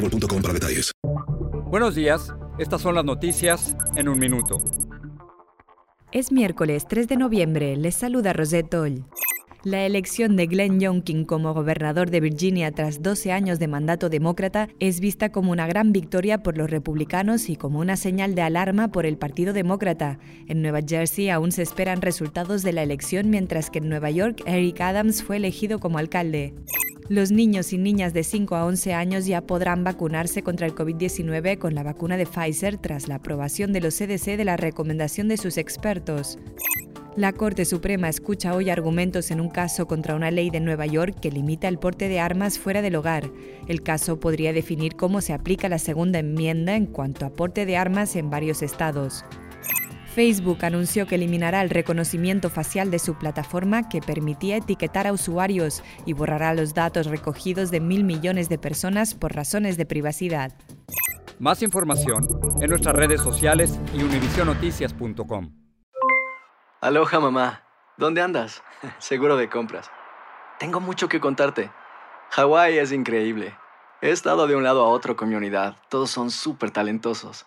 boostmobile.com para detalles. Buenos días, estas son las noticias en un minuto. Es miércoles 3 de noviembre, les saluda Rosette Toll. La elección de Glenn Youngkin como gobernador de Virginia tras 12 años de mandato demócrata es vista como una gran victoria por los republicanos y como una señal de alarma por el Partido Demócrata. En Nueva Jersey aún se esperan resultados de la elección mientras que en Nueva York Eric Adams fue elegido como alcalde. Los niños y niñas de 5 a 11 años ya podrán vacunarse contra el COVID-19 con la vacuna de Pfizer tras la aprobación de los CDC de la recomendación de sus expertos. La Corte Suprema escucha hoy argumentos en un caso contra una ley de Nueva York que limita el porte de armas fuera del hogar. El caso podría definir cómo se aplica la segunda enmienda en cuanto a porte de armas en varios estados. Facebook anunció que eliminará el reconocimiento facial de su plataforma que permitía etiquetar a usuarios y borrará los datos recogidos de mil millones de personas por razones de privacidad. Más información en nuestras redes sociales y univisionoticias.com. Aloha mamá, ¿dónde andas? Seguro de compras. Tengo mucho que contarte. Hawái es increíble. He estado de un lado a otro con mi unidad. Todos son súper talentosos.